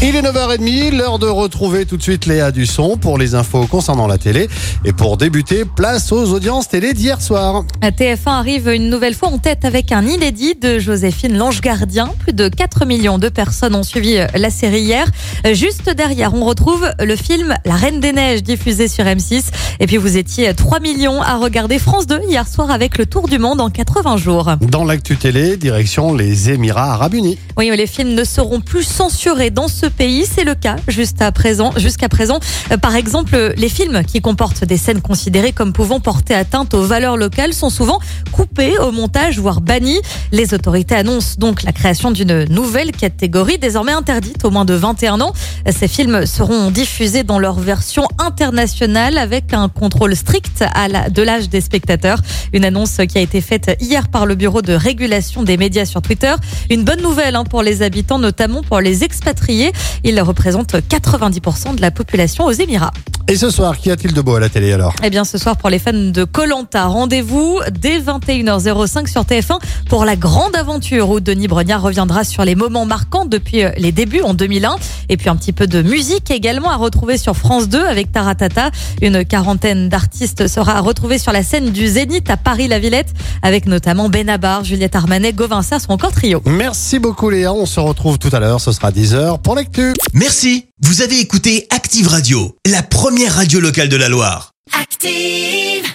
Il est 9h30, l'heure de retrouver tout de suite Léa Dusson pour les infos concernant la télé. Et pour débuter, place aux audiences télé d'hier soir. TF1 arrive une nouvelle fois en tête avec un inédit de Joséphine Lange Gardien. Plus de 4 millions de personnes ont suivi la série hier. Juste derrière, on retrouve le film La Reine des Neiges diffusé sur M6. Et puis vous étiez 3 millions à regarder France 2 hier soir avec le Tour du Monde en 80 jours. Dans l'actu télé, direction les Émirats Arabes Unis. Oui, les films ne seront plus censurés dans ce pays. C'est le cas jusqu'à présent. Jusqu'à présent, Euh, par exemple, les films qui comportent des scènes considérées comme pouvant porter atteinte aux valeurs locales sont souvent coupés au montage, voire bannis. Les autorités annoncent donc la création d'une nouvelle catégorie désormais interdite aux moins de 21 ans. Ces films seront diffusés dans leur version internationale avec un contrôle strict à la, de l'âge des spectateurs. Une annonce qui a été faite hier par le bureau de régulation des médias sur Twitter. Une bonne nouvelle hein, pour les habitants, notamment pour les expatriés. Ils représentent 90% de la population aux Émirats. Et ce soir, qu'y a-t-il de beau à la télé alors? Eh bien, ce soir, pour les fans de Colanta, rendez-vous dès 21h05 sur TF1 pour la grande aventure où Denis Brognard reviendra sur les moments marquants depuis euh, les débuts en 2001. Et puis un petit peu de musique également à retrouver sur France 2 avec Taratata. Une quarantaine d'artistes sera à retrouver sur la scène du Zénith à Paris-La Villette avec notamment Benabar, Juliette Armanet, Gauvin Serre, ou encore trio. Merci beaucoup Léa, on se retrouve tout à l'heure, ce sera 10h pour l'actu. Merci. Vous avez écouté Active Radio, la radio locale de la Loire. Active.